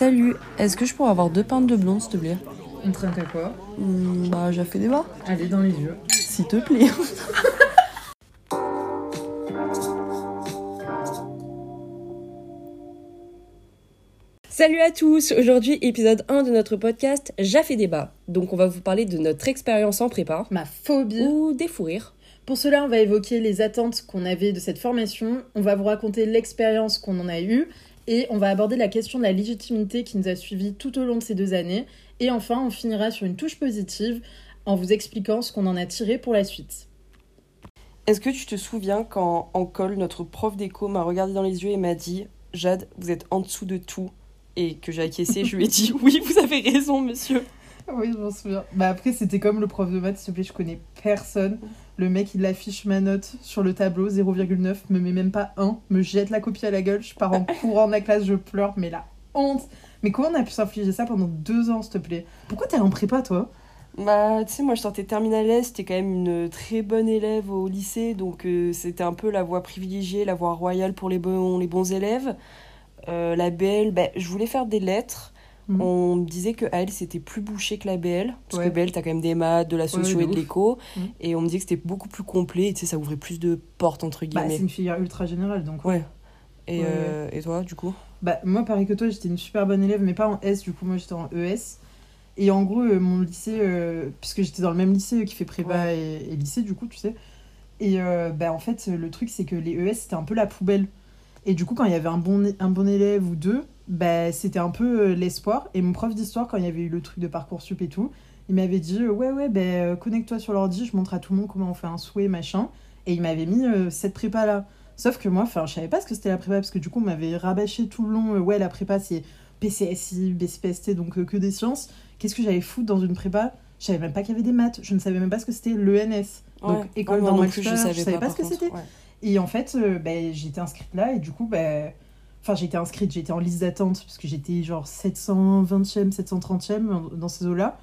Salut, est-ce que je pourrais avoir deux pintes de blonde, s'il te plaît On trinque à quoi Hmm, Bah, j'ai fait des bas. Allez dans les yeux. S'il te plaît. Salut à tous, aujourd'hui épisode 1 de notre podcast J'ai fait débat. Donc on va vous parler de notre expérience en prépa Ma phobie. ou des fous rires. Pour cela, on va évoquer les attentes qu'on avait de cette formation. On va vous raconter l'expérience qu'on en a eue. Et on va aborder la question de la légitimité qui nous a suivis tout au long de ces deux années. Et enfin, on finira sur une touche positive en vous expliquant ce qu'on en a tiré pour la suite. Est-ce que tu te souviens quand en colle notre prof d'éco m'a regardé dans les yeux et m'a dit Jade, vous êtes en dessous de tout et que j'ai acquiescé, je lui ai dit oui, vous avez raison, monsieur. Oui, je m'en souviens. Bah après, c'était comme le prof de maths, s'il te plaît, je connais personne. Le mec, il affiche ma note sur le tableau, 0,9, me met même pas 1, me jette la copie à la gueule, je pars en courant de la classe, je pleure, mais la honte Mais comment on a pu s'infliger ça pendant deux ans, s'il te plaît? Pourquoi t'es en prépa, toi? Bah, tu sais, moi je sortais terminale S, j'étais quand même une très bonne élève au lycée, donc euh, c'était un peu la voie privilégiée, la voie royale pour les bons, les bons élèves. Euh, la BL, bah, je voulais faire des lettres. Mhm. On me disait que AL c'était plus bouché que la BL, parce Ouais. que BL t'as quand même des maths, de la socio ouais, et de l'éco, Mhm. et on me disait que c'était beaucoup plus complet, et tu sais, ça ouvrait plus de portes entre Bah, guillemets. c'est une filière ultra générale, donc ouais. Et, euh, et toi, du coup? Bah, moi, pareil que toi, j'étais une super bonne élève, mais pas en S, du coup, moi, j'étais en ES. Et en gros, euh, mon lycée, euh, puisque j'étais dans le même lycée qui fait prépa et, et lycée, du coup, tu sais. Et bah, en fait, le truc, c'est que les ES, c'était un peu la poubelle. Et du coup, quand il y avait un bon, un bon élève ou deux, bah, c'était un peu euh, l'espoir. Et mon prof d'histoire, quand il y avait eu le truc de Parcoursup et tout, il m'avait dit euh, Ouais, ouais, bah, connecte-toi sur l'ordi, je montre à tout le monde comment on fait un souhait, machin. Et il m'avait mis euh, cette prépa-là. Sauf que moi, enfin, je savais pas ce que c'était la prépa parce que du coup, on m'avait rabâché tout le long. ouais, la prépa, c'est PCSI, BCPST, donc euh, que des sciences. Qu'est-ce que j'allais foutre dans une prépa? Je savais même pas qu'il y avait des maths. Je ne savais même pas ce que c'était l'ENS. Donc, Ouais. école plus, supérieure, je savais pas, pas ce que c'était. ouais. Et en fait, euh, ben, j'étais inscrite là et du coup, ben, enfin, j'étais inscrite, j'étais en liste d'attente parce que j'étais genre 720e, 730e dans- ces eaux-là.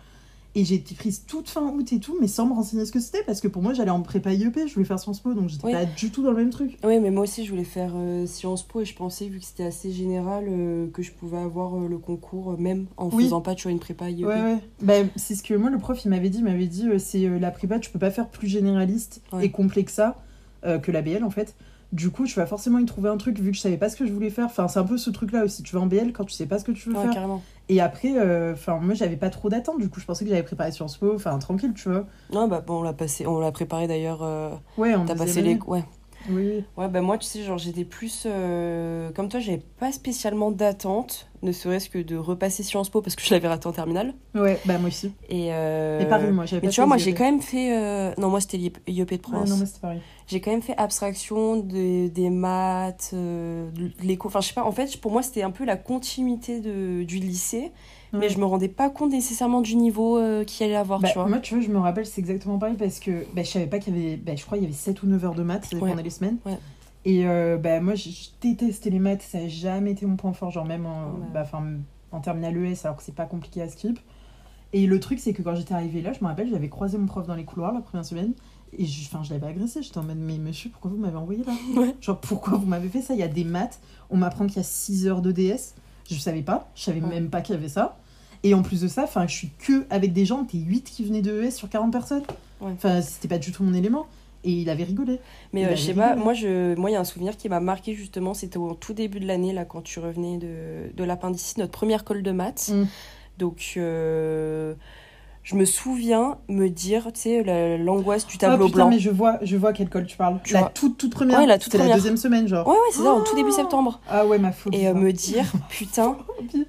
Et j'ai été prise toute fin août et tout, mais sans me renseigner ce que c'était parce que pour moi, j'allais en prépa IEP, je voulais faire Sciences Po, donc j'étais Oui. pas du tout dans le même truc. Oui, mais moi aussi, je voulais faire euh, Sciences Po et je pensais, vu que c'était assez général, euh, que je pouvais avoir euh, le concours, euh, même en Oui. faisant pas toujours une prépa IEP. Ouais, ouais. Ben, c'est ce que moi, le prof, il m'avait dit. Il m'avait dit, c'est la prépa, tu peux pas faire plus généraliste Ouais. et complet que ça, que la BL en fait. Du coup, tu vas forcément y trouver un truc, vu que je savais pas ce que je voulais faire. Enfin, c'est un peu ce truc-là aussi. Tu vas en BL quand tu sais pas ce que tu veux Ouais, faire. carrément. Et après, euh, enfin, moi, j'avais pas trop d'attente. Du coup, je pensais que j'avais préparé Sciences Po, enfin, tranquille, tu vois. Non, bah, bon, on l'a passé, on l'a préparé d'ailleurs. euh, Ouais, en T'as passé les. Ouais. Oui. Ouais, bah, moi, tu sais, genre, j'étais plus. euh, Comme toi, j'avais pas spécialement d'attente, ne serait-ce que de repasser Sciences Po parce que je l'avais raté en terminale. Ouais, bah moi aussi. Et. euh, Et pareil, moi, j'avais Mais pas tu vois, moi, j'ai quand même fait. euh, Non, moi, c'était l'IEP de Ouais, province. non, moi, c'était pareil. J'ai quand même fait abstraction de, des maths, euh, de l'éco. Enfin, je sais pas, en fait, pour moi, c'était un peu la continuité de, du lycée, mais Ouais. je me rendais pas compte nécessairement du niveau euh, qu'il allait avoir, Bah, tu vois. moi, tu vois, je me rappelle, c'est exactement pareil parce que bah, je savais pas qu'il y avait. Bah, je crois qu'il y avait 7 ou 9 heures de maths ça Ouais. pendant les semaines. Ouais. Et euh, bah, moi, je, je détestais les maths, ça n'a jamais été mon point fort, genre même en, Ouais. bah, en terminale ES, alors que c'est pas compliqué à skip. Et le truc, c'est que quand j'étais arrivée là, je me rappelle, j'avais croisé mon prof dans les couloirs la première semaine. Et je, je l'avais agressé, j'étais en mode, mais monsieur, pourquoi vous m'avez envoyé là? Ouais. Genre, pourquoi vous m'avez fait ça? Il y a des maths, on m'apprend qu'il y a 6 heures de DS. Je savais pas, je savais Ouais. même pas qu'il y avait ça. Et en plus de ça, enfin, je suis que avec des gens, t'es 8 qui venaient de ES sur 40 personnes. Ouais. Enfin, c'était pas du tout mon élément. Et il avait rigolé. Mais euh, je sais pas, moi, je, moi, il y a un souvenir qui m'a marqué justement, c'était au tout début de l'année, là, quand tu revenais de, de l'appendicite, notre première colle de maths. Mm. Donc, euh, je me souviens me dire, tu sais, la- l'angoisse du Ah tableau putain, blanc. mais je vois, je vois quelle colle tu parles. Tu la vois. toute, toute première. Ouais, la toute C'était la première. deuxième semaine, genre. Ouais, ouais, c'est ça, en tout début Oh septembre. Ah ouais, ma phobie. Et euh, ça. me dire, putain,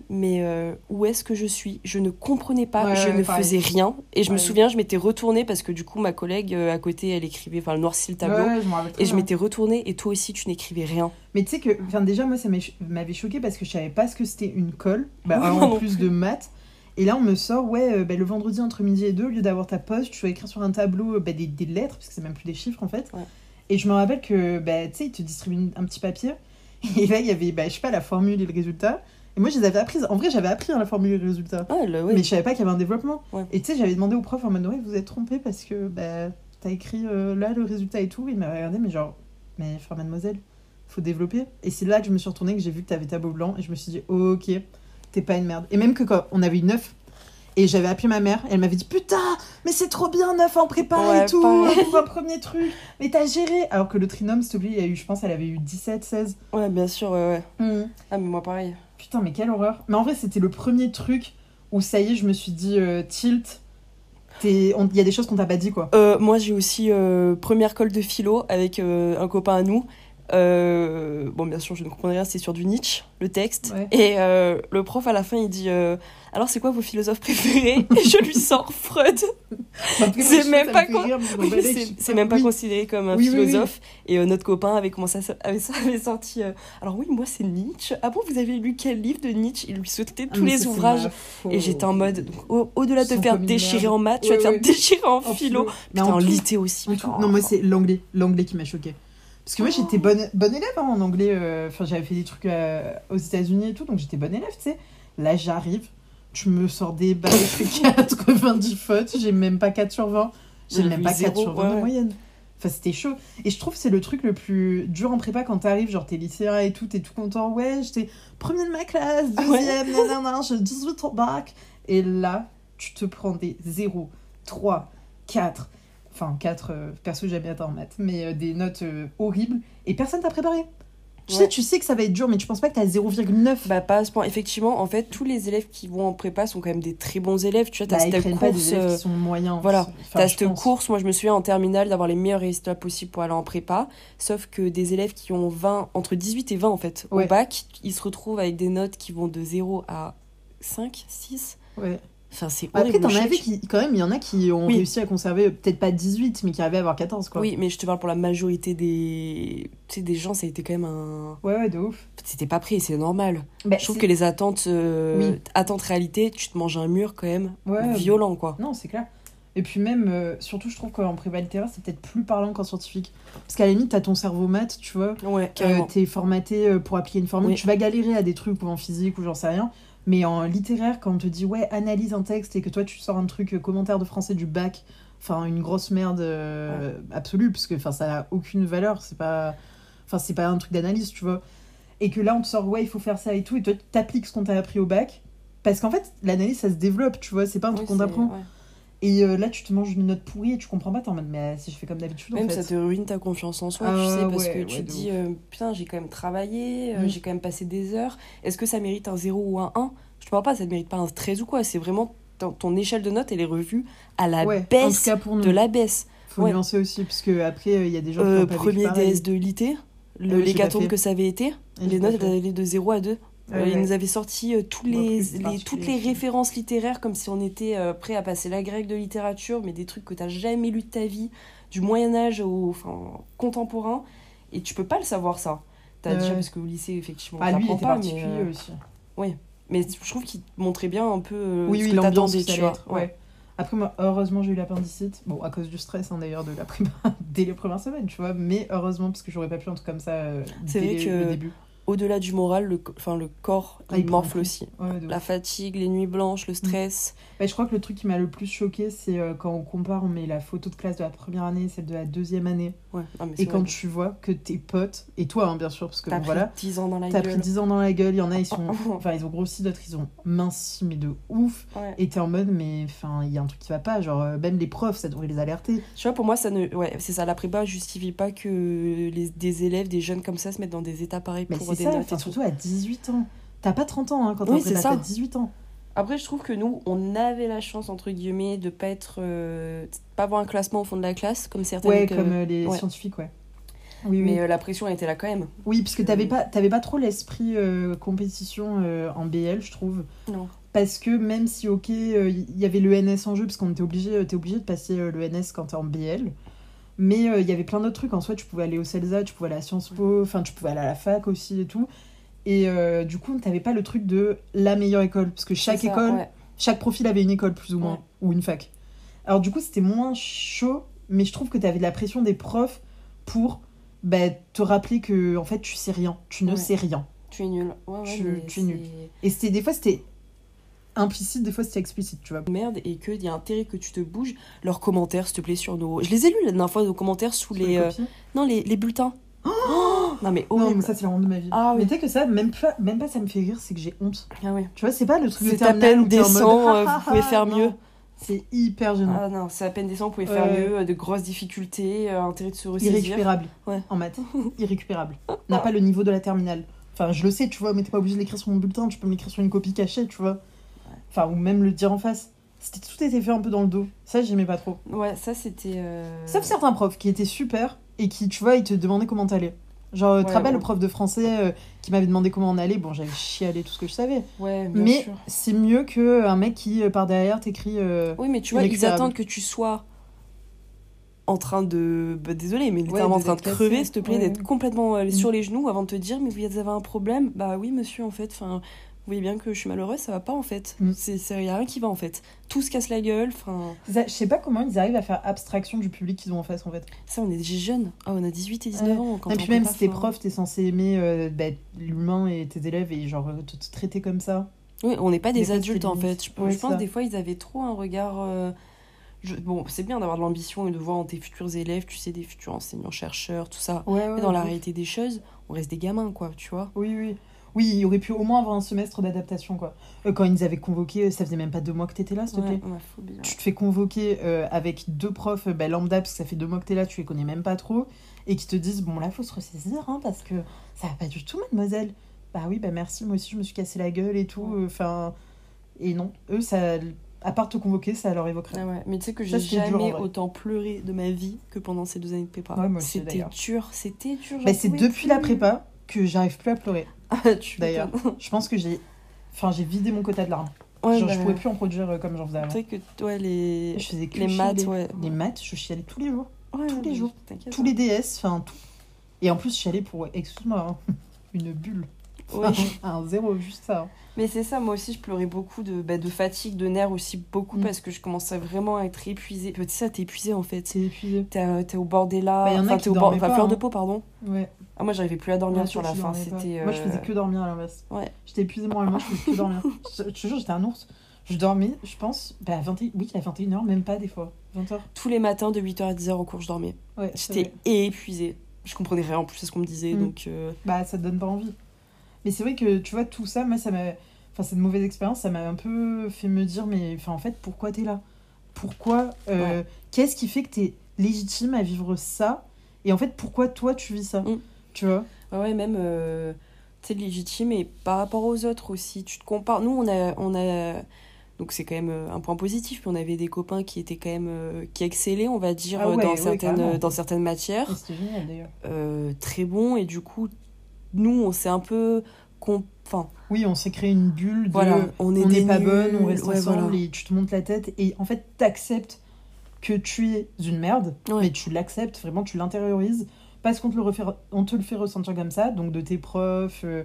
mais euh, où est-ce que je suis? Je ne comprenais pas, Ouais, je ouais, ne pareil. faisais rien. Et je me souviens, je m'étais retournée parce que du coup, ma collègue euh, à côté, elle écrivait, enfin, elle noircit le tableau. Ouais, je m'en rappelle très Et je m'étais retournée et toi aussi, tu n'écrivais rien. Mais tu sais que, enfin, déjà, moi, ça m'avait- choqué parce que je savais pas ce que c'était une colle. Bah, en plus de maths. Et là, on me sort, ouais, euh, bah, le vendredi entre midi et deux, au lieu d'avoir ta poste, tu vas écrire sur un tableau euh, bah, des, des lettres, parce que c'est même plus des chiffres en fait. Ouais. Et je me rappelle que, bah, tu sais, ils te distribuent un petit papier. Et là, il y avait, bah, je sais pas, la formule et le résultat. Et moi, je les avais apprises. En vrai, j'avais appris hein, la formule et le résultat. Ah, le-. Mais je savais pas qu'il y avait un développement. Ouais. Et tu sais, j'avais demandé au prof en mode, ouais, vous êtes trompé parce que bah, t'as écrit euh, là le résultat et tout. Il m'a regardé, mais genre, mais enfin, mademoiselle, faut développer. Et c'est là que je me suis retournée, que j'ai vu que t'avais tableau blanc. Et je me suis dit, ok, t'es pas une merde. Et même que quand on avait une 9, et j'avais appelé ma mère, elle m'avait dit Putain, mais c'est trop bien, 9 en prépa Ouais, et tout, un premier truc, mais t'as géré. Alors que le trinôme, s'il te plaît, il y a eu, je pense, elle avait eu 17, 16. Ouais, bien sûr, ouais, ouais. Mhm. Ah, mais moi, pareil. Putain, mais quelle horreur. Mais en vrai, c'était le premier truc où ça y est, je me suis dit euh, Tilt, il y a des choses qu'on t'a pas dit, quoi. Euh, moi, j'ai aussi euh, première colle de philo avec euh, un copain à nous. Euh, bon, bien sûr, je ne comprenais rien, c'est sur du Nietzsche, le texte. Ouais. Et euh, le prof, à la fin, il dit euh, Alors, c'est quoi vos philosophes préférés? Et je lui sors Freud. C'est même pas con- Oui, c'est- c'est même pas considéré comme un Oui, philosophe. Et notre copain avait commencé à avait, avait sorti. Alors, oui, moi, c'est Nietzsche. Ah bon, vous avez lu quel livre de Nietzsche? Il lui sautait tous les ouvrages. Et j'étais en mode, au- au-delà de te faire déchirer en maths, tu vas te faire déchirer en En philo. Putain, en litté aussi. Non, moi, c'est l'anglais. L'anglais qui m'a choqué. Parce que moi, j'étais bonne, bonne élève hein, en anglais. euh, Enfin, j'avais fait des trucs euh, aux États-Unis et tout, donc j'étais bonne élève, tu sais. Là, j'arrive, tu me sors des balles, je fais 90 fautes, j'ai même pas 4 sur 20. J'ai même pas 4 zéro, sur 20 ouais, de ouais. moyenne. Enfin, c'était chaud. Et je trouve que c'est le truc le plus dur en prépa quand t'arrives, genre t'es lycéen et tout, t'es tout content. Ouais, j'étais premier de ma classe, deuxième, nanana, j'ai 18 au bac. Et là, tu te prends des 0, 3, 4. Enfin, 4, euh, perso, j'aime bien en maths, mais euh, des notes euh, horribles. Et personne t'a préparé. Tu sais, tu sais que ça va être dur, mais tu penses pas que t'as 0,9. Bah, pas à ce point. Effectivement, en fait, tous les élèves qui vont en prépa sont quand même des très bons élèves. Tu vois, t'as Bah, cette prennent pas course. des élèves qui sont moyens. voilà. Enfin, T'as cette pense. course, moi je me souviens en terminale d'avoir les meilleurs résultats possibles pour aller en prépa, sauf que des élèves qui ont 20, entre 18 et 20 en fait, Ouais. au bac, ils se retrouvent avec des notes qui vont de 0 à 5, 6. Ouais. Enfin, c'est Après, horrible. t'en Je- avais qui, quand même, il y en a qui ont Oui. réussi à conserver peut-être pas 18, mais qui arrivaient à avoir 14, quoi. Oui, mais je te parle pour la majorité des, tu sais, des gens, ça a été quand même un. Ouais, ouais, de ouf. C'était pas pris, c'est normal. Bah, Je trouve que les attentes, euh, Oui. attentes réalité, tu te manges un mur quand même Ouais, violent quoi. Non, c'est clair. Et puis même, euh, surtout, je trouve qu'en prépa littéraire, c'est peut-être plus parlant qu'en scientifique. Parce qu'à la limite, t'as ton cerveau maths, tu vois. Ouais, Euh, t'es formaté euh, pour appliquer une formule. Oui. Tu vas galérer à des trucs ou en physique ou j'en sais rien. Mais en littéraire, quand on te dit ouais, analyse un texte et que toi tu sors un truc euh, commentaire de français du bac, enfin une grosse merde euh, absolue, parce que enfin ça n'a aucune valeur, c'est pas, enfin c'est pas un truc d'analyse, tu vois. Et que là on te sort ouais, il faut faire ça et tout, et toi tu t'appliques ce qu'on t'a appris au bac, parce qu'en fait l'analyse ça se développe, tu vois, c'est pas un Oui, truc qu'on t'apprend. ouais. Et euh, là tu te manges une note pourrie et tu comprends pas, t'es en mode mais si je fais comme d'habitude en Même fait. ça te ruine ta confiance en soi, Ah tu sais, parce ouais, que ouais, tu te dis, euh, putain, j'ai quand même travaillé, euh, Mm. j'ai quand même passé des heures. Est-ce que ça mérite un 0 ou un 1 Je te parle pas, ça ne mérite pas un 13 ou quoi. C'est vraiment ton, ton échelle de notes, elle est revue à la ouais, en tout baisse cas pour nous. de la baisse. Faut nuancer aussi, parce que après il y a des gens qui Euh, ont pas premier. DS de l'IT, Ah le l'hécatombe que ça avait été, Ah, les notes elles allaient de 0 à 2. Ouais, Euh, ouais. nous avaient sorti euh, tous les, les- toutes les références littéraires comme si on était euh, prêt à passer la grecque de littérature, mais des trucs que tu n'as jamais lu de ta vie, du Moyen-Âge au enfin, contemporain. Et tu peux pas le savoir, ça. T'as déjà, parce qu'au lycée, effectivement, Ah, lui, il était pas, particulier mais, euh, aussi. mais je trouve qu'il montrait bien un peu euh, Oui, ce oui, que l'ambiance que tu vois. ouais. Après, moi, heureusement, j'ai eu l'appendicite. Bon, à cause du stress, hein, d'ailleurs, de la prépa, dès les premières semaines, tu vois. Mais heureusement, parce que j'aurais pas pu un truc comme ça euh, dès vrai que- le début. Au-delà du moral, le, enfin, le corps, Ah, il morfle aussi. Ouais, La fatigue, les nuits blanches, le stress. Bah, je crois que le truc qui m'a le plus choqué, c'est euh, quand on compare, on met la photo de classe de la première année et celle de la deuxième année. Ouais. Ah, Et quand tu vois que tes potes, et toi, hein, bien sûr, parce que T'as bon, pris voilà, 10 ans dans la t'as gueule. pris 10 ans dans la gueule, il y en a, ils sont. Enfin, ils ont grossi, d'autres, ils ont minci, mais de ouf. Ouais. Et t'es en mode, mais enfin, il y a un truc qui va pas. Genre, euh, même les profs, ça devrait les alerter. Tu vois, pour moi, ça ne. Ouais, c'est ça. La prépa justifie pas que les, des élèves, des jeunes comme ça se mettent dans des états pareils Mais pour des ça, notes. enfin, et tout. surtout à 18 ans. T'as pas 30 ans hein, quand t'es Oui, t'as 18 ans. Après, je trouve que nous, on avait la chance, entre guillemets, de pas être. euh, pas avoir un classement au fond de la classe, comme certaines. Ouais, que- comme euh, les ouais. scientifiques, ouais. Oui, oui. Mais euh, la pression était là quand même. oui, parce que euh, t'avais pas, t'avais pas trop l'esprit compétition en BL, je trouve. Non. Parce que même si, ok, il y avait le NS en jeu, parce qu'on était obligé, t'es obligé de passer euh, le NS quand t'es en BL. Mais euh, il y avait plein d'autres trucs. En soi, tu pouvais aller au CELSA, tu pouvais aller à Sciences Po, enfin, tu pouvais aller à la fac aussi et tout. Et euh, du coup, t'avais pas le truc de la meilleure école. Parce que chaque ça, école, ouais. chaque profil avait une école plus ou moins, Ouais. ou une fac. Alors du coup, c'était moins chaud, mais je trouve que tu avais de la pression des profs pour bah, te rappeler que en fait, tu sais rien, tu ne Ouais. sais rien. Tu es nul. Tu- tu es nul. Et c'était des fois c'était implicite, des fois c'était explicite, tu vois. Merde, et qu'il y a intérêt que tu te bouges. Leurs commentaires, s'il te plaît, sur nos. Je les ai lus la dernière fois, nos commentaires sous Sur les. les euh. Non, les, les bulletins. Non, mais Non, horrible. mais ça, c'est la honte de ma vie. Ah oui. Mais tu que ça, même pas, même pas ça me fait rire, c'est que j'ai honte. Ah oui. Tu vois, c'est pas le truc de C'est à peine décent, euh, vous pouvez faire non. mieux. C'est hyper gênant. Ah non, c'est à peine décent, vous pouvez faire mieux, de grosses difficultés, euh, intérêt de se ressaisir. Irrécupérable Ouais. en maths. Irrécupérable. N'a pas le niveau de la terminale. Enfin, je le sais, tu vois, mais t'es pas obligé de l'écrire sur mon bulletin, tu peux me l'écrire sur une copie cachée, tu vois. Enfin, ou même le dire en face. C'était tout était fait un peu dans le dos. Ça, j'aimais pas trop. Ouais, ça c'était. euh, Sauf certains profs qui étaient super et qui, tu vois, ils te demandaient comment t'allais. Genre, tu te Ouais, rappelles ouais. le prof de français euh, qui m'avait demandé comment on allait? Bon, j'avais chialé tout ce que je savais. Ouais, bien mais sûr. c'est mieux qu'un mec qui, euh, par derrière, t'écrit. euh, Oui, mais tu vois, ils attendent que tu sois en train de. Bah, désolé, mais Ouais, littéralement en train de crever, s'il te plaît, Ouais, d'être ouais. complètement euh, Mm. sur les genoux avant de te dire, mais vous avez un problème? Bah oui, monsieur, en fait. Enfin, voyez bien que je suis malheureuse, ça va pas en fait. Mm. C'est c'est- y a rien qui va en fait. Tout se casse la gueule. Ça- Je sais pas comment ils arrivent à faire abstraction du public qu'ils ont en face, en fait. ça, on est déjà jeunes. Ah, on a 18 et 19 ans. Quand et puis même si t'es prof, t'es censé aimer euh, bah, l'humain et tes élèves et genre te, te traiter comme ça. Oui, on n'est pas Des adultes en fait. Je, Ouais, je pense ça. des fois ils avaient trop un regard. euh, je- Bon, c'est bien d'avoir de l'ambition et de voir en tes futurs élèves, tu sais, des futurs enseignants, chercheurs, tout ça. Ouais, Mais dans la réalité des choses, on reste des gamins, quoi, tu vois. Oui, oui. Oui, il aurait pu au moins avoir un semestre d'adaptation, quoi. Euh, quand ils nous avaient convoqués, ça faisait même pas deux mois que t'étais là, s'il te plaît. ouais. Tu te fais convoquer euh, avec deux profs euh, bah, lambda, parce que ça fait deux mois que t'es là, tu les connais même pas trop, et qui te disent, bon là, faut se ressaisir, hein, parce que ça va pas du tout, mademoiselle. Bah oui, bah merci, moi aussi, je me suis cassé la gueule et tout. Ouais. Enfin, et non, eux, ça, à part te convoquer, ça leur évoquerait. Ah ouais, mais tu sais que j'ai jamais autant pleuré de ma vie que pendant ces deux années de prépa. Ouais, c'était dur, c'était dur. Bah, c'est depuis la prépa que j'arrive plus à pleurer. Ah, tu D'ailleurs. Je pense que j'ai, enfin, j'ai vidé mon quota de larmes. Ouais, Genre, bah, je pouvais plus en produire euh, comme j'en faisais Tu avant. sais que ouais, les, Je faisais que les maths, ouais. Les maths, je chialais tous les jours. Ouais, tous les jours. Tous hein. les DS, enfin tout. Et en plus, je chialais pour, excuse-moi, hein, une bulle. Oui. un zéro, juste ça. hein. Mais c'est ça, moi aussi, je pleurais beaucoup de, bah, de fatigue, de nerfs aussi, beaucoup, Mm. parce que je commençais vraiment à être épuisée. Tu sais, ça, t'es épuisée en fait. T'es à- t'es au bord des larmes. Bah, y en a enfin, qui t'es au bord, dormaient enfin, pas, fleur hein. de peau, pardon. Ouais. Ah, moi, j'arrivais plus à dormir Ouais, sur la fin. Moi, je euh, faisais que dormir à l'inverse. Ouais. J'étais épuisée moralement, je faisais que dormir. je, te jure, j'étais un ours. Je dormais, je pense, bah, à 21... oui, à 21h, même pas des fois. 20h. Tous les matins, de 8h à 10h au cours, je dormais. Ouais, J'étais épuisée. Je comprenais rien en plus, c'est ce qu'on me disait. Mm. Donc, euh, Bah, ça te donne pas envie. Mais c'est vrai que, tu vois, tout ça, moi, ça m'a. Enfin, cette mauvaise expérience, ça m'a un peu fait me dire, mais enfin, en fait, pourquoi t'es là? Pourquoi euh, Qu'est-ce qui fait que t'es légitime à vivre ça? Et en fait, pourquoi toi, tu vis ça? Mm. Tu vois? Ouais, même. euh, tu légitime et par rapport aux autres aussi. Tu te compares. Nous, on a. On a... Donc c'est quand même euh, un point positif, puis on avait des copains qui étaient quand même euh, qui excellaient, on va dire, Ah ouais, dans ouais, certaines dans certaines matières. Génial d'ailleurs. euh, très bon et du coup nous on s'est un peu enfin Oui, on s'est créé une bulle de. voilà on est n'est pas nuls, bonne, on reste ouais, ensemble voilà. et tu te montes la tête et en fait t'acceptes que tu es une merde, Ouais. mais tu l'acceptes, vraiment tu l'intériorises parce qu'on te, le refait, on te le fait ressentir comme ça, donc de tes profs, euh,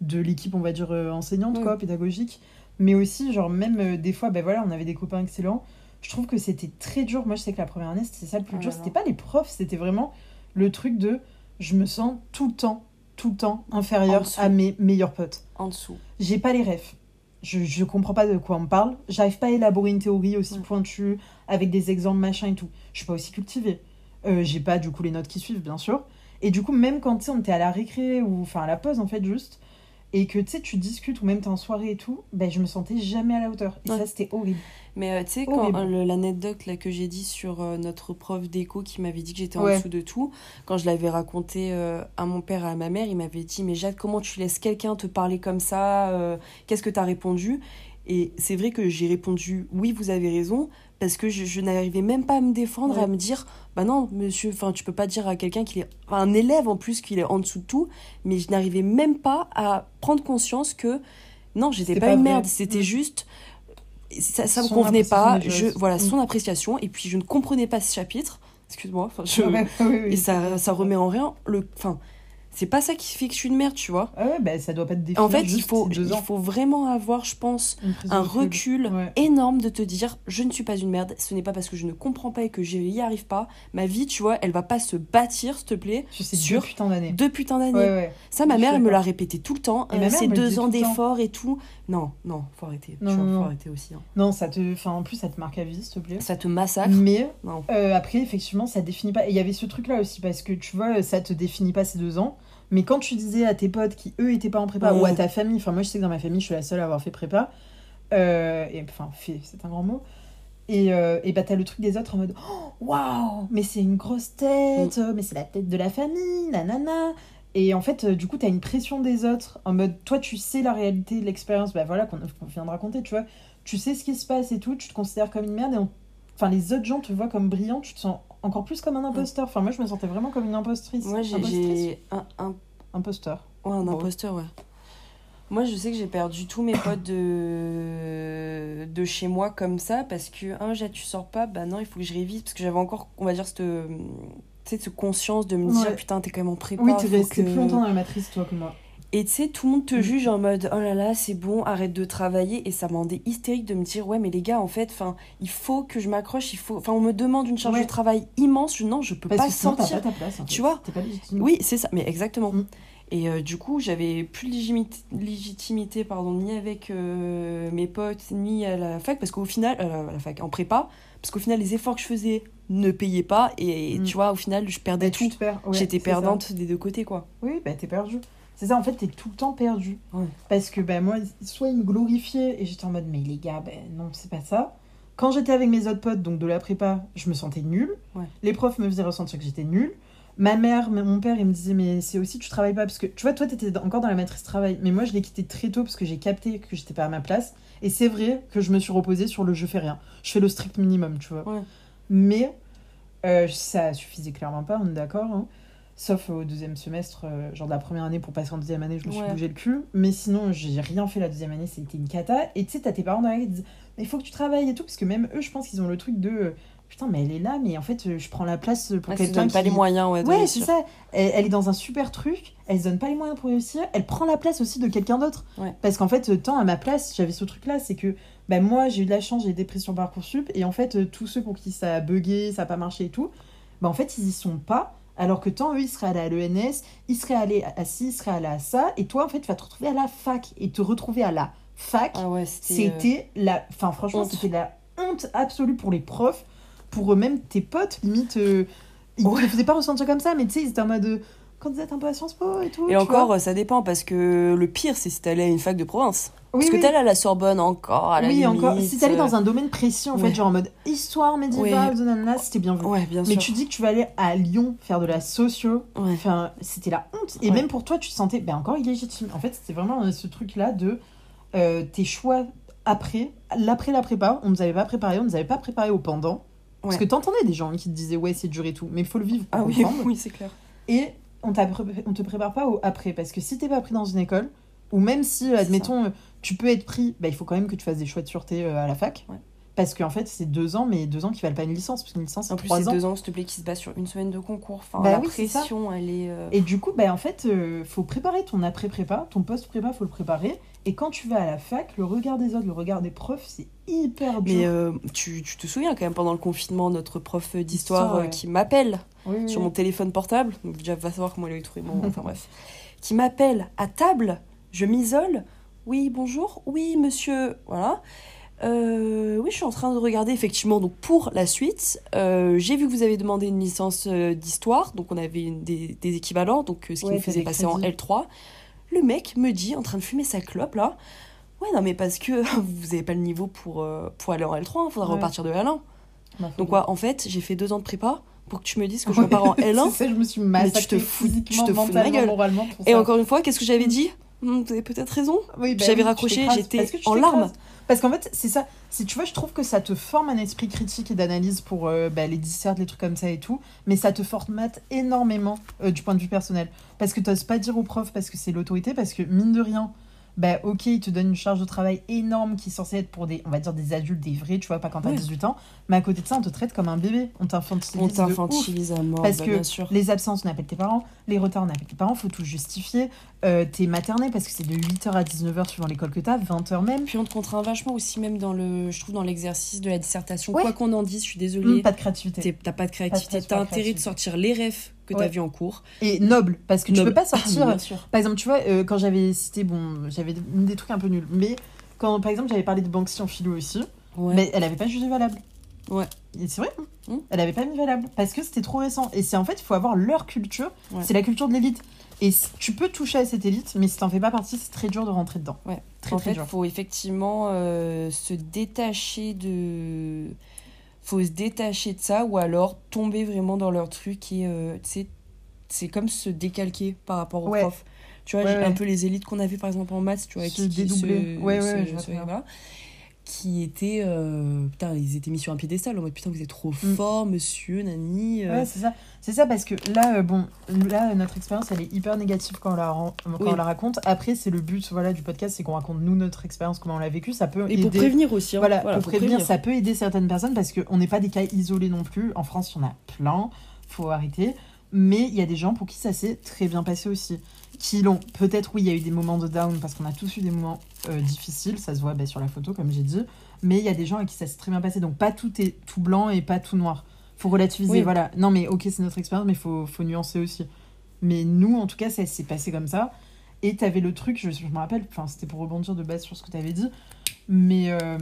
de l'équipe on va dire euh, enseignante, Ouais. quoi, pédagogique, mais aussi genre même euh, des fois, ben voilà, on avait des copains excellents, je trouve que c'était très dur, moi je sais que la première année c'était ça le plus Oh dur, c'était pas les profs, c'était vraiment le truc de je me sens tout le temps, tout le temps inférieur à mes meilleurs potes en dessous j'ai pas les refs. Je, je comprends pas de quoi on me parle. J'arrive pas à élaborer une théorie aussi Ouais. pointue, avec des exemples, machin et tout. Je suis pas aussi cultivée. Euh, j'ai pas du coup les notes qui suivent, bien sûr. Et du coup, même quand on était à la récré ou enfin à la pause en fait, juste, et que tu sais, tu discutes ou même t'es en soirée et tout, ben je me sentais jamais à la hauteur. Et Ouais. ça, c'était horrible. mais euh, tu sais quand euh, l'anecdote là que j'ai dit sur euh, notre prof d'éco qui m'avait dit que j'étais en dessous de tout quand je l'avais raconté euh, à mon père et à ma mère il m'avait dit mais Jade comment tu laisses quelqu'un te parler comme ça qu'est-ce que t'as répondu? Et c'est vrai que j'ai répondu oui vous avez raison parce que je, je n'arrivais même pas à me défendre Ouais. à me dire bah non monsieur enfin tu peux pas dire à quelqu'un qu'il est enfin, un élève en plus qu'il est en dessous de tout mais je n'arrivais même pas à prendre conscience que non j'étais pas, pas une vrai. merde c'était Mm. juste ça, ça me convenait pas je voilà Mm. son appréciation et puis je ne comprenais pas ce chapitre excuse-moi enfin je Ouais, oui, oui, et ça ça remet en rien le enfin c'est pas ça qui fait que je suis une merde tu vois Ah ouais, bah ça doit pas te définir. en fait il faut il faut vraiment avoir je pense un recul Ouais. énorme de te dire je ne suis pas une merde ce n'est pas parce que je ne comprends pas et que je n'y arrive pas ma vie tu vois elle va pas se bâtir s'il te plaît Je sais sur deux putains d'années. deux putains d'années Ouais, ouais. ça ma je mère elle me l'a répété tout le temps Et euh, ma mère ces me le deux ans tout le temps. d'effort et tout non non faut arrêter Non, tu vois, non, faut arrêter aussi hein. Non, ça te. Enfin, en plus, ça te marque à vie, s'il te plaît. ça te massacre Mais non Euh, après, effectivement, ça définit pas. Et il y avait ce truc-là aussi, parce que tu vois, ça te définit pas ces deux ans, Mais quand tu disais à tes potes qui, eux, étaient pas en prépa, ou à ta famille, enfin, moi, je sais que dans ma famille, je suis la seule à avoir fait prépa. euh, et enfin, fait, c'est un grand mot. Et, euh, et bah, t'as le truc des autres en mode Oh, Waouh, mais c'est une grosse tête, mais c'est la tête de la famille, nanana. Et en fait, euh, du coup, t'as une pression des autres en mode Toi, tu sais la réalité de l'expérience, bah voilà, qu'on qu'on vient de raconter, tu vois. Tu sais ce qui se passe et tout, tu te considères comme une merde et on- Enfin, les autres gens te voient comme brillant, tu te sens encore plus comme un imposteur. Enfin, moi, je me sentais vraiment comme une impostrice. Moi, j'ai- un, un Imposteur. Ouais, un Bon. imposteur, ouais. Moi, je sais que j'ai perdu tous mes potes de... de chez moi comme ça parce que, un, j'ai tu sors pas, bah non, il faut que je révise parce que j'avais encore, on va dire, cette, cette conscience de me dire, Ouais. putain, t'es quand même en prépa. Oui, t'es resté que- plus longtemps dans la matrice, toi, que moi. Et tu sais, tout le monde te Mm. juge en mode, oh là là, c'est bon, arrête de travailler. Et ça m'a rendait hystérique de me dire, ouais, mais les gars, en fait, enfin, il faut que je m'accroche, il faut. Enfin, on me demande une charge Ouais. de travail immense, je, non, je peux Parce pas que sentir. pas ta place. en Tu fait. vois T'es pas. Oui, c'est ça, mais exactement. Mm. Et euh, du coup, j'avais plus de légitimité pardon, ni avec euh, mes potes, ni à la fac, parce qu'au final, euh, à la fac, en prépa, parce qu'au final, les efforts que je faisais ne payaient pas, et Mm. tu vois, au final, je perdais Bah, tout. tu te perds. Ouais, J'étais perdante des deux côtés, quoi. Oui, bah t'es perdu. C'est ça, en fait, t'es tout le temps perdu. Ouais. Parce que bah, moi, soit ils me glorifiaient et j'étais en mode, mais les gars, ben non, c'est pas ça. Quand j'étais avec mes autres potes, donc de la prépa, je me sentais nulle. Ouais. Les profs me faisaient ressentir que j'étais nulle. Ma mère, mon père, il me disait, mais c'est aussi, tu travailles pas. Parce que tu vois, toi, t'étais encore dans la matrice travail. Mais moi, je l'ai quitté très tôt parce que j'ai capté que j'étais pas à ma place. Et c'est vrai que je me suis reposée sur le je fais rien. Je fais le strict minimum, tu vois. Ouais. Mais euh, ça suffisait clairement pas, on est d'accord. hein. Sauf au deuxième semestre, euh, genre de la première année pour passer en deuxième année, je me suis Ouais. bougé le cul. Mais sinon, j'ai rien fait la deuxième année, c'était une cata. Et tu sais, t'as tes parents derrière qui disent Mais il faut que tu travailles et tout, parce que même eux, je pense qu'ils ont le truc de euh, Putain, mais elle est là, mais en fait, euh, je prends la place pour Ouais, quelqu'un donne pas qui. les moyens, ouais. Ouais, c'est ça. Elle, elle est dans un super truc, elle se donne pas les moyens pour réussir, elle prend la place aussi de quelqu'un d'autre. Ouais. Parce qu'en fait, tant à ma place, j'avais ce truc-là, c'est que bah, moi, j'ai eu de la chance, j'ai prise sur Parcoursup, et en fait, tous ceux pour qui ça a bugué, ça a pas marché et tout, bah, en fait, ils y sont pas. Alors que tant eux, ils seraient allés à l'ENS, ils seraient allés à ci, ils seraient allés à ça, et toi, en fait, tu vas te retrouver à la fac. Et te retrouver à la fac, Ah ouais, c'était. euh, la. Enfin, franchement, c'était la honte absolue pour les profs, pour eux-mêmes, tes potes, limite. euh, ils Ouais. ne te faisaient pas ressentir comme ça, mais tu sais, ils étaient en mode. Euh, Quand vous êtes un peu à Sciences Po et tout. Et encore, euh, ça dépend, parce que le pire, c'est si t'allais à une fac de province. Oui, Parce que oui. t'allais à la Sorbonne encore, à la Oui, limite. encore. Si t'allais euh, dans un domaine précis, en ouais. fait, genre en mode histoire médiévale, nanana, c'était bien vu. Ouais, bien Mais sûr. tu dis que tu vas aller à Lyon faire de la socio, Ouais. enfin, c'était la honte. Et Ouais. même pour toi, tu te sentais ben, encore illégitime. En fait, c'était vraiment euh, ce truc-là de euh, tes choix après, l'après la prépa, on nous avait pas préparé, on nous avait pas préparé au pendant. Parce Ouais. que t'entendais des gens qui te disaient ouais, c'est dur et tout, mais il faut le vivre pour Ah oui, oui, c'est clair. Et on, on te prépare pas au après, parce que si t'es pas pris dans une école, ou même si, euh, admettons, euh, tu peux être pris, bah, il faut quand même que tu fasses des choix de sûreté euh, à la fac. Ouais. Parce qu'en fait, c'est deux ans, mais deux ans qui valent pas une licence, parce qu'une licence, En c'est plus, trois c'est ans. deux ans, s'il te plaît, qui se base sur une semaine de concours. Enfin, Bah la oui, pression, elle est. euh, Et du coup, bah, en fait, euh, faut préparer ton après-prépa, ton post-prépa, faut le préparer. Et quand tu vas à la fac, le regard des autres, le regard des profs, c'est hyper dur. Mais euh, tu, tu te souviens quand même pendant le confinement, notre prof d'histoire Histoire, euh, qui m'appelle Oui, sur oui. mon téléphone portable, donc déjà va savoir comment il a trouvé mon. enfin bref. Qui m'appelle à table, je m'isole. Oui, bonjour. Oui, monsieur. Voilà. Euh, oui, je suis en train de regarder effectivement donc pour la suite. Euh, J'ai vu que vous avez demandé une licence euh, d'histoire, donc on avait une- des, des équivalents, donc ce qui Ouais, nous faisait passer en crédit. L3. Le mec me dit, en train de fumer sa clope là, ouais non mais parce que vous avez pas le niveau pour, euh, pour aller en L3, il faudra Ouais. repartir de L1. Bah, Donc bien. ouais, en fait, j'ai fait deux ans de prépa pour que tu me dises que je repars en L1. c'est ça, je me suis Mais tu te massacrée fous- tu te fous de ma gueule. Et ça. encore une fois, qu'est-ce que j'avais dit? Vous avez peut-être raison. Oui, bah J'avais oui, tu raccroché, j'étais tu en larmes. Parce qu'en fait, c'est ça. C'est, tu vois, je trouve que ça te forme un esprit critique et d'analyse pour euh, bah, les dissertes, les trucs comme ça et tout. Mais ça te formate énormément euh, du point de vue personnel. Parce que t'oses pas dire au prof parce que c'est l'autorité. Parce que mine de rien, bah ok, il te donne une charge de travail énorme qui est censée être pour des, on va dire, des adultes, des vrais, tu vois, pas quand t'as Ouais. 18 ans. Mais à côté de ça, on te traite comme un bébé. On t'infantilise. On t'infantilise à mort, Parce bah, que bien sûr. les absences, on appelle tes parents. Les retards, on appelle tes parents. Faut tout justifier. Euh, t'es materné parce que c'est de 8h à 19h suivant l'école que t'as, 20h même. Puis on te contraint vachement aussi, même dans le, je trouve, dans l'exercice de la dissertation. Ouais. Quoi qu'on en dise, je suis désolée. pas de créativité. T'as pas de créativité. T'as intérêt créativité. de sortir les refs que Ouais. t'as vus en cours. Et noble, parce que tu Noble. peux pas sortir. Bien sûr. par exemple, tu vois, euh, quand j'avais cité, bon, j'avais des trucs un peu nuls, mais quand par exemple j'avais parlé de Banksy en philo aussi, Ouais. mais elle avait pas jugé valable. Ouais. Et c'est vrai, hein. Mm. elle avait pas mis valable parce que c'était trop récent. Et c'est en fait, il faut avoir leur culture, Ouais. c'est la culture de l'élite. Et tu peux toucher à cette élite, mais si t'en fais pas partie, c'est très dur de rentrer dedans. Ouais. Très en très fait, dur. faut effectivement euh, se détacher de. Faut se détacher de ça ou alors tomber vraiment dans leur truc et euh, c'est comme se décalquer par rapport aux Ouais. profs. Tu vois, Ouais, un peu les élites qu'on a vu par exemple en maths, tu vois, Se dédoubler. Ouais, ouais, je qui étaient. euh, putain, ils étaient mis sur un piédestal en mode putain, vous êtes trop Mm. fort, monsieur, Nani. euh, Ouais, c'est ça. C'est ça parce que là, euh, bon, là, notre expérience, elle est hyper négative quand on la, ran- quand Oui. on la raconte. Après, c'est le but voilà, du podcast, c'est qu'on raconte nous notre expérience, comment on l'a vécu. Ça peut Et pour aider. prévenir aussi. hein. Voilà, Voilà, pour prévenir, ça peut aider certaines personnes parce qu'on n'est pas des cas isolés non plus. En France, il y en a plein, faut arrêter. Mais il y a des gens pour qui ça s'est très bien passé aussi. Qui l'ont. Peut-être, oui, il y a eu des moments de down parce qu'on a tous eu des moments euh, difficiles, ça se voit bah, sur la photo, comme j'ai dit. Mais il y a des gens à qui ça s'est très bien passé. Donc, pas tout est tout blanc et pas tout noir. Faut relativiser, Oui. voilà. Non, mais ok, c'est notre expérience, mais faut, faut nuancer aussi. Mais nous, en tout cas, ça s'est passé comme ça. Et t'avais le truc, je, je me rappelle, enfin, c'était pour rebondir de base sur ce que t'avais dit, mais euh,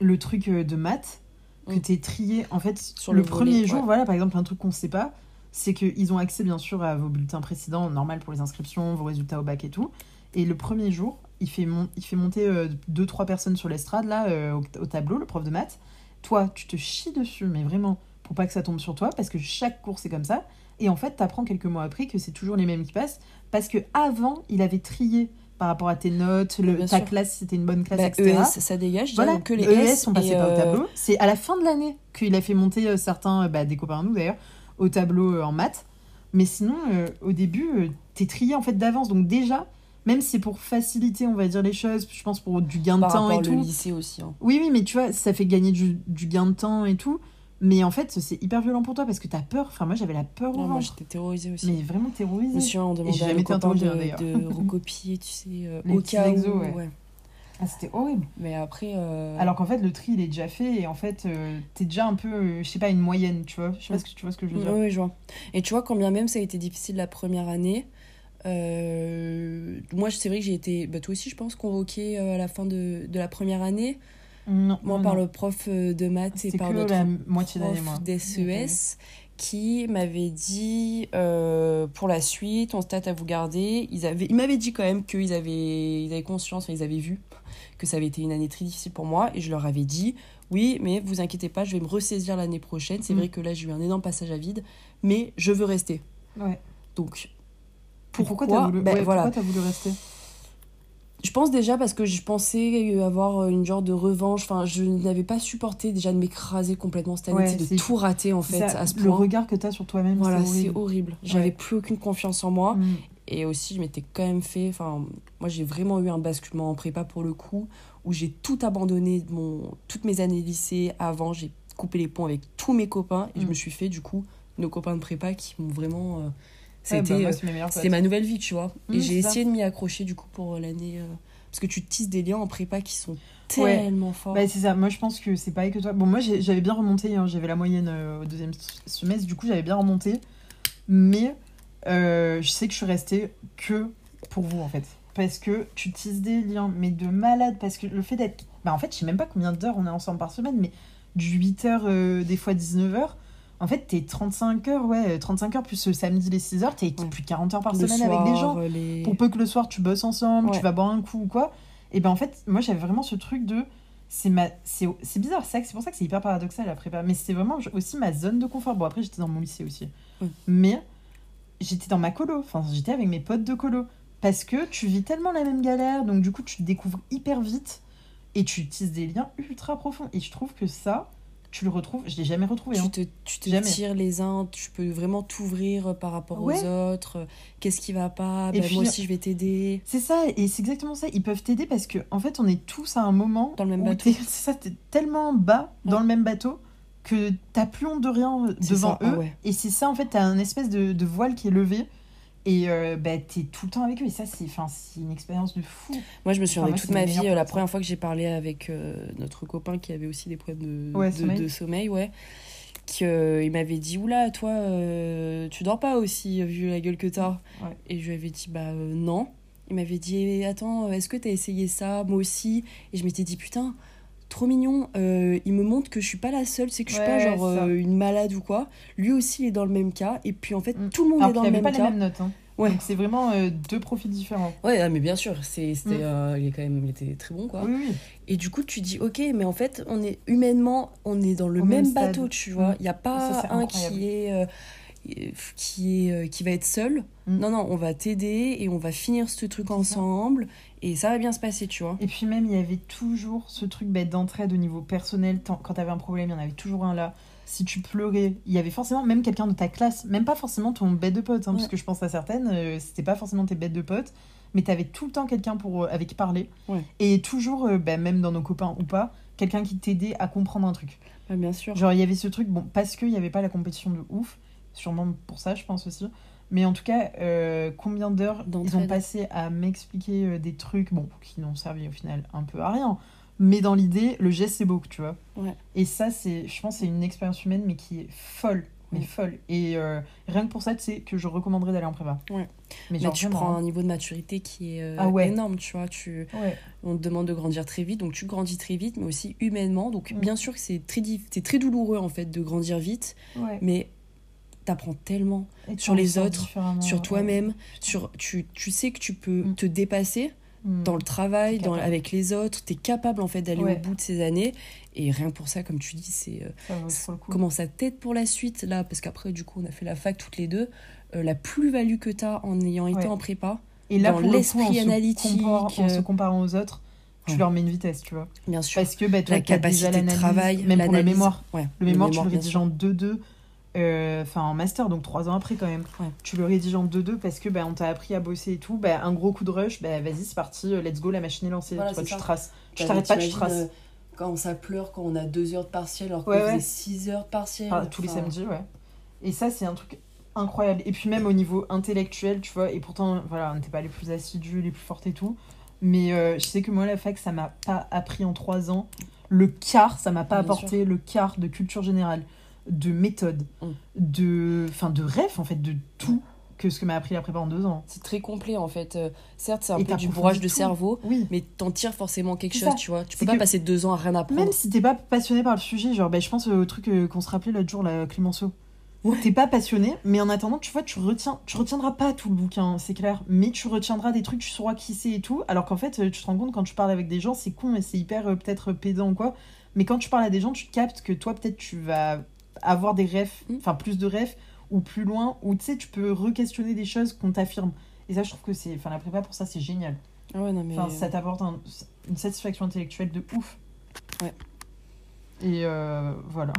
le truc euh, de maths, que Mm. t'es trié, en fait, Sur le, le premier volet, jour, ouais. voilà, par exemple, un truc qu'on sait pas, c'est qu'ils ont accès, bien sûr, à vos bulletins précédents, normal pour les inscriptions, vos résultats au bac et tout. Et le premier jour, il fait, mon- il fait monter euh, deux, trois personnes sur l'estrade, là, euh, au, au tableau, le prof de maths. Toi, tu te chies dessus, mais vraiment, pour pas que ça tombe sur toi, parce que chaque cours, c'est comme ça. Et en fait, t'apprends quelques mois après que c'est toujours les mêmes qui passent, parce que avant, il avait trié par rapport à tes notes, le, ta sûr. classe, c'était une bonne classe, Bah, etc. ES, ça dégage. Voilà, que les ES sont passés par le euh, tableau. C'est à la fin de l'année qu'il a fait monter euh, certains, euh, bah, des copains à nous d'ailleurs, au tableau euh, en maths. Mais sinon, euh, au début, euh, t'es trié en fait d'avance. Donc déjà, même si c'est pour faciliter, on va dire, les choses, je pense pour du gain de temps et tout. lycée aussi. hein. Oui, oui, mais tu vois, ça fait gagner du, du gain de temps et tout. Mais en fait, c'est hyper violent pour toi parce que t'as peur. Enfin, moi, j'avais la peur au moi j'étais terrorisée aussi. Mais vraiment terrorisée. souviens, on demandait à jamais été de, de recopier, tu sais, euh, au cas exos, où. ouais. ouais. Ah, c'était horrible. Mais après. euh, Alors qu'en fait, le tri, il est déjà fait. Et en fait, euh, t'es déjà un peu, euh, je sais pas, une moyenne, tu vois. Je sais pas ce que tu vois ce que je veux dire. oui, je vois. Et tu vois, quand bien même ça a été difficile la première année, euh, moi c'est vrai que j'ai été, bah, toi aussi je pense, convoquée euh, à la fin de, de la première année, Non, moi non, par non. le prof de maths et par que notre la moitié d'année, moi. prof d'SES qui m'avait dit euh, pour la suite, on se tâte à vous garder. Ils, avaient, ils m'avaient dit quand même qu'ils avaient, ils avaient conscience, ils avaient vu que ça avait été une année très difficile pour moi et je leur avais dit oui, mais vous inquiétez pas, je vais me ressaisir l'année prochaine. C'est Mm. vrai que là j'ai eu un énorme passage à vide, mais je veux rester. Ouais. Donc Pourquoi pourquoi t'as voulu, Ben, ouais, voilà. voulu rester? Je pense déjà parce que je pensais avoir une genre de revanche. Enfin, je n'avais pas supporté déjà de m'écraser complètement cette année, Ouais, tu de tout rater en fait Ça, à ce Le point. regard que t'as sur toi-même, Voilà, c'est c'est horrible. horrible. J'avais Ouais. plus aucune confiance en moi. Mm. Et aussi, je m'étais quand même fait. Enfin, moi, j'ai vraiment eu un basculement en prépa pour le coup, où j'ai tout abandonné, de mon, toutes mes années lycée. Avant, j'ai coupé les ponts avec tous mes copains et je Mm. me suis fait, du coup, nos copains de prépa qui m'ont vraiment. euh, C'était bah, euh, c'était potes. ma nouvelle vie, tu vois. Mm, et j'ai essayé de m'y accrocher, du coup, pour l'année. euh, Parce que tu tisses des liens en prépa qui sont Ouais. tellement forts. Bah, c'est ça, moi je pense que c'est pareil que toi. Bon, moi j'avais bien remonté, hein, j'avais la moyenne euh, au deuxième semestre, du coup j'avais bien remonté. Mais euh, je sais que je suis restée que pour vous en fait. Parce que tu tisses des liens, mais de malade. Parce que le fait d'être. Bah en fait, je sais même pas combien d'heures on est ensemble par semaine, mais du 8h, des fois 19h. En fait, t'es 35 heures, ouais, 35 heures plus le samedi les 6 heures, t'es Ouais. plus de 40 heures par Le semaine avec des gens euh, les- pour peu que le soir tu bosses ensemble, Ouais. tu vas boire un coup ou quoi. Et ben en fait, moi j'avais vraiment ce truc de. C'est ma... c'est c'est bizarre, c'est c'est pour ça que c'est hyper paradoxal la prépa. Mais c'était vraiment aussi ma zone de confort. Bon, après j'étais dans mon lycée aussi. Mais j'étais dans ma colo, enfin j'étais avec mes potes de colo. Parce que tu vis tellement la même galère, donc du coup tu te découvres hyper vite et tu tisses des liens ultra profonds. Et je trouve que ça, tu le retrouves, je l'ai jamais retrouvé. hein. Tu te, tu te tires les uns, tu peux vraiment t'ouvrir par rapport Ouais. aux autres. Qu'est-ce qui va pas? Et Ben, puis- Moi aussi, je vais t'aider. C'est ça, et c'est exactement ça. Ils peuvent t'aider parce que en fait, on est tous à un moment Dans le même bateau. C'est ça, t'es tellement bas dans le même bateau que t'as plus honte de rien euh, devant ça, ah eux. ouais. Et c'est ça, en fait, t'as un espèce de, de voile qui est levé. Et euh, bah, t'es tout le temps avec eux. Et ça, c'est une expérience de fou. Moi, je me souviens Enfin, moi, toute ma vie, euh, la première fois que j'ai parlé avec euh, notre copain qui avait aussi des problèmes de, Ouais, de, sommeil. de sommeil, ouais. qu'il m'avait dit Oula, toi, tu dors pas aussi, vu la gueule que t'as. Ouais. Et je lui avais dit Bah non. Il m'avait dit Eh, Attends, est-ce que t'as essayé ça Moi aussi? Et je m'étais dit Putain, trop mignon. euh, il me montre que je suis pas la seule, c'est que je suis pas genre euh, une malade ou quoi. Lui aussi, il est dans le même cas. Et puis en fait, Mm. tout le monde Alors est dans le même pas cas. les mêmes notes. hein. Ouais. C'est vraiment euh, deux profils différents. Ouais, ah, mais bien sûr, c'est, c'était, Mm. euh, il, est quand même, il était très bon, quoi. Oui, oui. Et du coup, tu dis, ok, mais en fait, on est humainement, on est dans le Au même bateau, tu vois. Mm. Il n'y a pas Ça, un incroyable. qui est, euh, qui est, qui va être seul. Non, non, on va t'aider et on va finir ce truc ensemble et ça va bien se passer, tu vois. Et puis même, il y avait toujours ce truc bête d'entraide au niveau personnel. Quand t'avais un problème, il y en avait toujours un là. Si tu pleurais, il y avait forcément même quelqu'un de ta classe, même pas forcément ton bête de pote, hein, Ouais. parce que je pense à certaines, euh, c'était pas forcément tes bêtes de potes, mais t'avais tout le temps quelqu'un pour euh, avec qui parler. Ouais. Et toujours, euh, bah, même dans nos copains ou pas, quelqu'un qui t'aidait à comprendre un truc. Ah, bien sûr. Genre, il y avait ce truc, bon, parce qu'il n'y avait pas la compétition de ouf, sûrement pour ça, je pense aussi. Mais en tout cas, euh, combien d'heures ils ont passé à m'expliquer euh, des trucs, bon, qui n'ont servi au final un peu à rien. Mais dans l'idée, le geste, c'est beau, tu vois. Ouais. Et ça, c'est, je pense, c'est une expérience humaine, mais qui est folle. Mais Ouais. folle. Et euh, rien que pour ça, tu sais, que je recommanderais d'aller en prépa. Ouais. Mais Mais genre, tu vraiment, prends hein. un niveau de maturité qui est Ah énorme, tu vois. Tu, on te demande de grandir très vite, donc tu grandis très vite, mais aussi humainement. Donc Mm. bien sûr que c'est très, c'est très douloureux en fait de grandir vite, mais t'apprends tellement Et sur les autres, sur ouais. toi-même, sur tu, tu sais que tu peux Mm. te dépasser Mm. dans le travail, dans, capable. avec les autres, t'es capable en fait d'aller Ouais. au bout de ces années. Et rien que pour ça, comme tu dis, c'est euh, le comment ça t'aide pour la suite là, parce qu'après du coup on a fait la fac toutes les deux. euh, la plus-value que t'as en ayant été Ouais. en prépa, Et là, dans le l'esprit se analytique, en se euh, comparant aux autres, tu leur mets une vitesse, tu vois. bien sûr. Parce que bah, toi, la déjà capacité de travail, même pour la l'analyse. mémoire. Ouais, Le mémoire, tu le rédiges en 2-2, euh, enfin en master, donc trois ans après quand même. Ouais. Tu le rédiges en 2-2 parce que bah, on t'a appris à bosser et tout. Bah, un gros coup de rush, bah, vas-y, c'est parti, euh, let's go, la machine est lancée. Voilà, tu, vois, tu traces. Tu Bah, t'arrêtes pas, tu traces. euh, quand ça pleure, quand on a deux heures de partiel, alors qu'on Ouais, ouais. six heures de partiel. Enfin, tous les samedis, ouais. Et ça, c'est un truc incroyable. Et puis même au niveau intellectuel, tu vois, et pourtant, voilà, on n'était pas les plus assidus, les plus fortes et tout. Mais euh, je sais que moi, la fac, ça m'a pas appris en trois ans. Le quart, ça m'a pas Bien apporté le quart de culture générale, de méthode, Mm. de, enfin, de rêve, en fait, de tout que ce que m'a appris la prépa en deux ans. C'est très complet en fait. Euh, certes, c'est un Et peu du bourrage de cerveau, Oui. mais t'en tires forcément quelque chose, ça. tu vois. Tu peux pas passer deux ans à rien apprendre. Même si t'es pas passionné par le sujet, genre, ben, je pense au truc euh, qu'on se rappelait l'autre jour, la Clémenceau. Ouais. T'es pas passionné, mais en attendant, tu vois, tu retiens, tu retiendras pas tout le bouquin, c'est clair, mais tu retiendras des trucs, tu sauras qui c'est et tout. Alors qu'en fait, euh, tu te rends compte quand tu parles avec des gens, c'est con et c'est hyper euh, peut-être pédant ou quoi, mais quand tu parles à des gens, tu captes que toi, peut-être, tu vas avoir des rêves, Mm. enfin plus de rêves, ou plus loin, ou tu sais, tu peux re-questionner des choses qu'on t'affirme. Et ça, je trouve que c'est, enfin, la prépa pour ça, c'est génial. Ah ouais, non, mais. Enfin, ça t'apporte un- une satisfaction intellectuelle de ouf. Ouais. Et euh, voilà.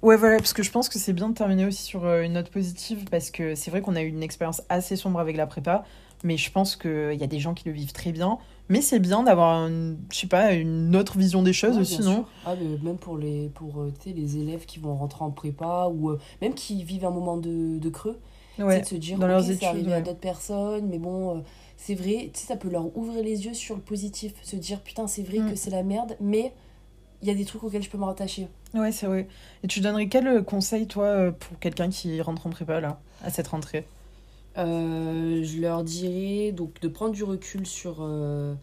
Ouais, voilà, parce que je pense que c'est bien de terminer aussi sur euh, une note positive, parce que c'est vrai qu'on a eu une expérience assez sombre avec la prépa, mais je pense qu'il y a des gens qui le vivent très bien. Mais c'est bien d'avoir, je sais pas, une autre vision des choses Ouais, aussi, non? Ah, mais même pour, les, pour euh, les élèves qui vont rentrer en prépa ou euh, même qui vivent un moment de, de creux, Ouais. de se dire, dans ok, leurs études, arrivé à ouais. d'autres personnes, mais bon, euh, c'est vrai, tu sais, ça peut leur ouvrir les yeux sur le positif, se dire, putain, c'est vrai Mm. que c'est la merde, mais il y a des trucs auxquels je peux me rattacher. Ouais, c'est vrai. Et tu donnerais quel euh, conseil, toi, euh, pour quelqu'un qui rentre en prépa, là, à cette rentrée? Euh, je leur dirais donc de prendre du recul sur, euh,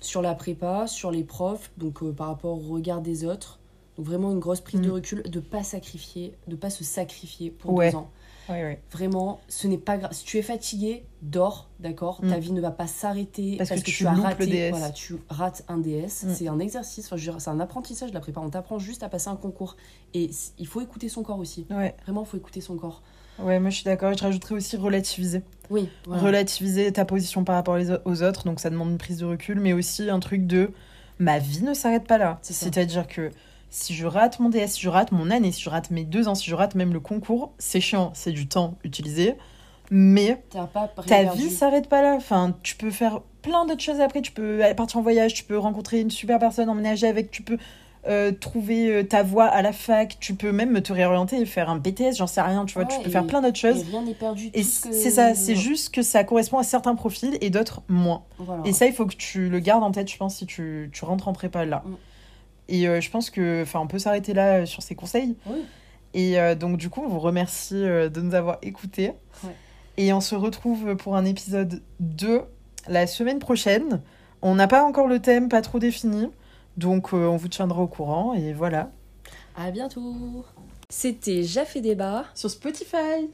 sur la prépa, sur les profs, donc euh, par rapport au regard des autres. Donc vraiment une grosse prise de Mm. recul, de pas sacrifier, de pas se sacrifier pour Ouais. deux ans. Ouais, ouais. Vraiment, ce n'est pas grave. Si tu es fatigué, dors, d'accord? Mm. Ta vie ne va pas s'arrêter Parce parce, que que, tu as raté. DS. Voilà, tu rates un DS. Mm. C'est un exercice, enfin, c'est un apprentissage de la prépa. On t'apprend juste à passer un concours. Et il faut écouter son corps aussi. Vraiment, il faut écouter son corps. Ouais, moi je suis d'accord. Je rajouterais aussi relativiser. Oui, voilà. relativiser ta position par rapport aux autres, donc ça demande une prise de recul, mais aussi un truc de ma vie ne s'arrête pas là. C'est-à-dire que si je rate mon DS, si je rate mon année, si je rate mes deux ans, si je rate même le concours, c'est chiant, c'est du temps utilisé, mais pas ta vie s'arrête pas là. Enfin, tu peux faire plein d'autres choses après, tu peux partir en voyage, tu peux rencontrer une super personne, emménager avec, tu peux euh, trouver euh, ta voie à la fac, tu peux même te réorienter et faire un BTS, j'en sais rien, tu vois, tu peux faire plein d'autres choses. Et rien n'est perdu. Et que- c'est ça, c'est juste que ça correspond à certains profils et d'autres moins. Voilà. Et ça, il faut que tu le gardes en tête, je pense, si tu, tu rentres en prépa là. Mm. Et euh, je pense que, enfin, on peut s'arrêter là euh, sur ces conseils. Oui. Et donc, du coup, on vous remercie de nous avoir écoutés. Ouais. Et on se retrouve pour un épisode 2 la semaine prochaine. On n'a pas encore le thème, pas trop défini. Donc, euh, on vous tiendra au courant. Et voilà. À bientôt. C'était Jaffé Débat. Sur Spotify.